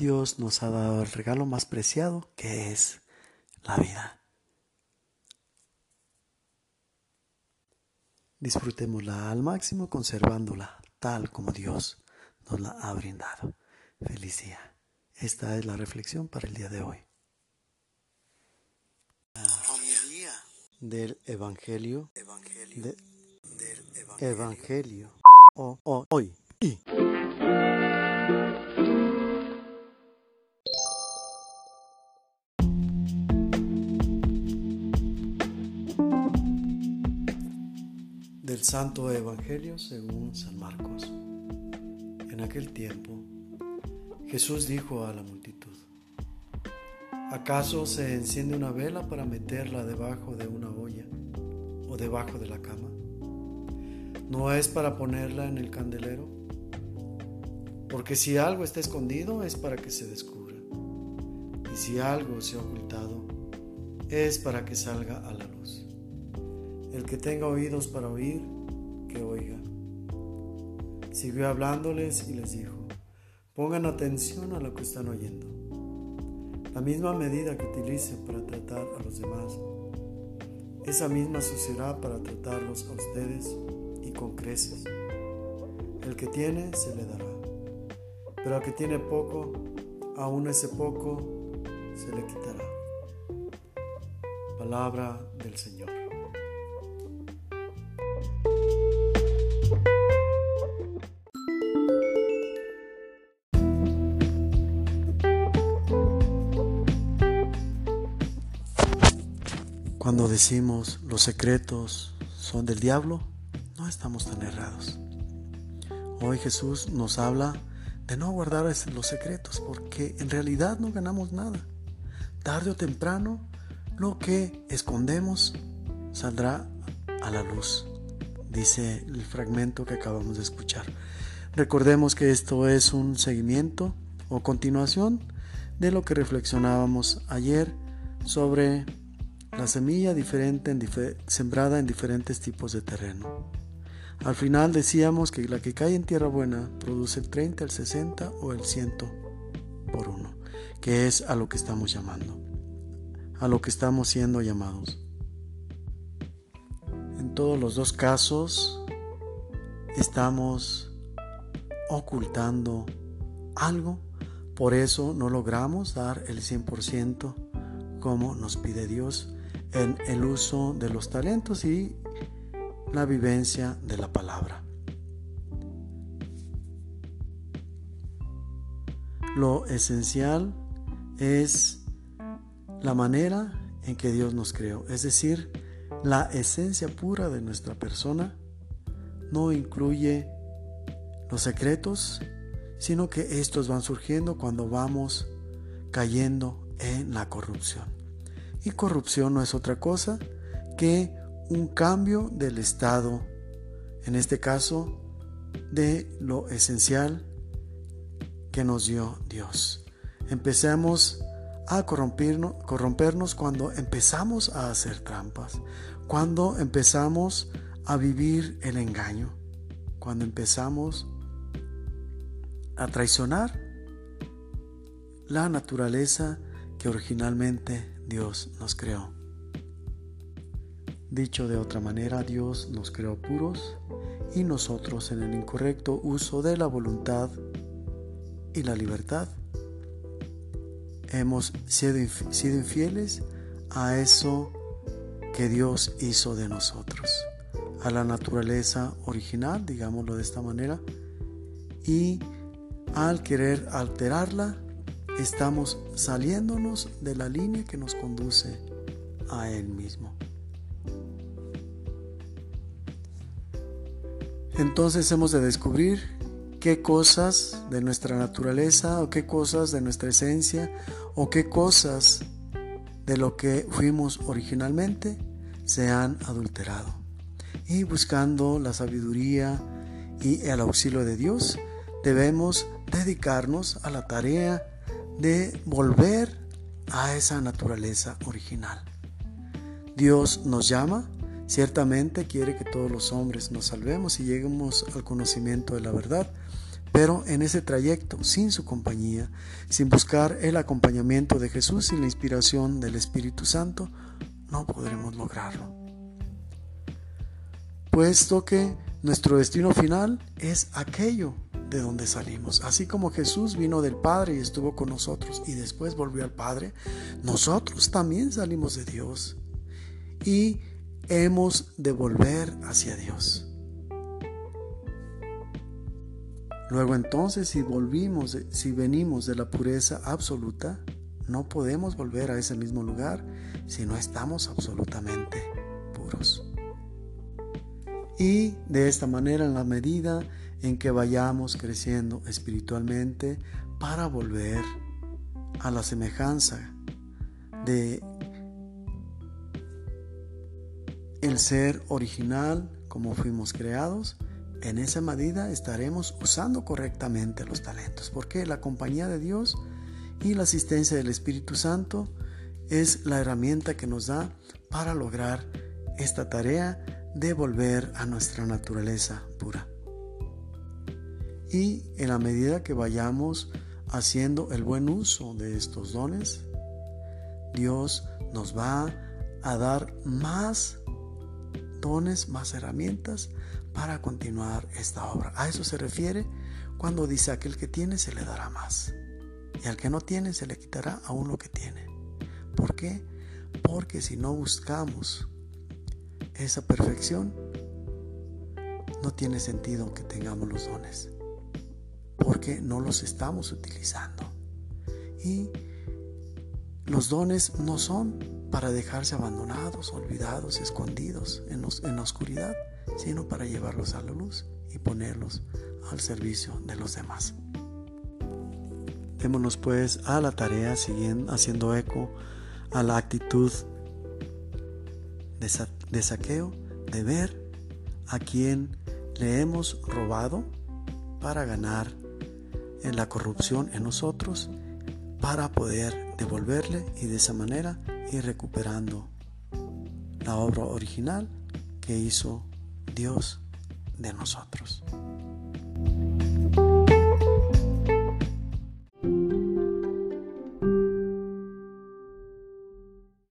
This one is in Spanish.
Dios nos ha dado el regalo más preciado que es la vida. Disfrutémosla al máximo conservándola tal como Dios nos la ha brindado. Feliz día. Esta es la reflexión para el día de hoy. Del Evangelio, del Evangelio, o, hoy. Del Santo Evangelio según San Marcos. En aquel tiempo, Jesús dijo a la multitud, ¿acaso se enciende una vela para meterla debajo de una olla o debajo de la cama? ¿No es para ponerla en el candelero? Porque si algo está escondido es para que se descubra. Y si algo se ha ocultado es para que salga a la. El que tenga oídos para oír, que oiga. Siguió hablándoles y les dijo, pongan atención a lo que están oyendo. La misma medida que utilicen para tratar a los demás, esa misma se usará para tratarlos a ustedes y con creces. El que tiene se le dará, pero al que tiene poco, aún ese poco se le quitará. Palabra del Señor. Cuando decimos los secretos son del diablo, no estamos tan errados. Hoy Jesús nos habla de no guardar los secretos porque en realidad no ganamos nada. Tarde o temprano, lo que escondemos saldrá a la luz, dice el fragmento que acabamos de escuchar. Recordemos que esto es un seguimiento o continuación de lo que reflexionábamos ayer sobre la semilla diferente sembrada en diferentes tipos de terreno. Al final decíamos que la que cae en tierra buena produce el 30, el 60 o el 100 por uno, que es a lo que estamos llamando, a lo que estamos siendo llamados. En todos los dos casos estamos ocultando algo, por eso no logramos dar el 100% como nos pide Dios en el uso de los talentos y la vivencia de la palabra. Lo esencial es la manera en que Dios nos creó, es decir, la esencia pura de nuestra persona no incluye los secretos, sino que estos van surgiendo cuando vamos cayendo en la corrupción. Y corrupción no es otra cosa que un cambio del estado, en este caso, de lo esencial que nos dio Dios. Empecemos a corrompernos, corrompernos cuando empezamos a hacer trampas, cuando empezamos a vivir el engaño, cuando empezamos a traicionar la naturaleza que originalmente Dios nos creó. Dicho de otra manera, Dios nos creó puros y nosotros en el incorrecto uso de la voluntad y la libertad hemos sido, infieles a eso que Dios hizo de nosotros, a la naturaleza original, digámoslo de esta manera, y al querer alterarla, estamos saliéndonos de la línea que nos conduce a Él mismo. Entonces hemos de descubrir qué cosas de nuestra naturaleza o qué cosas de nuestra esencia o qué cosas de lo que fuimos originalmente se han adulterado. Y buscando la sabiduría y el auxilio de Dios, debemos dedicarnos a la tarea de volver a esa naturaleza original. Dios nos llama, ciertamente quiere que todos los hombres nos salvemos y lleguemos al conocimiento de la verdad, Pero en ese trayecto, sin su compañía, sin buscar el acompañamiento de Jesús y la inspiración del Espíritu Santo, no podremos lograrlo. Puesto que nuestro destino final es aquello de donde salimos. Así como Jesús vino del Padre y estuvo con nosotros y después volvió al Padre, nosotros también salimos de Dios y hemos de volver hacia Dios. Luego entonces, si volvimos, si venimos de la pureza absoluta, no podemos volver a ese mismo lugar si no estamos absolutamente puros. Y de esta manera, en la medida en que vayamos creciendo espiritualmente, para volver a la semejanza de el ser original como fuimos creados, en esa medida estaremos usando correctamente los talentos, porque la compañía de Dios y la asistencia del Espíritu Santo es la herramienta que nos da para lograr esta tarea de volver a nuestra naturaleza pura. Y en la medida que vayamos haciendo el buen uso de estos dones, Dios nos va a dar más dones, más herramientas para continuar esta obra. A eso se refiere cuando dice aquel que tiene se le dará más y al que no tiene se le quitará aún lo que tiene. ¿Por qué? Porque si no buscamos esa perfección, no tiene sentido que tengamos los dones, porque no los estamos utilizando. Y los dones no son para dejarse abandonados, olvidados, escondidos en, en la oscuridad, sino para llevarlos a la luz y ponerlos al servicio de los demás. Démonos pues a la tarea siguiendo, haciendo eco a la actitud de, de saqueo, de ver a quien le hemos robado para ganar en la corrupción en nosotros, para poder devolverle y de esa manera ir recuperando la obra original que hizo Dios de nosotros.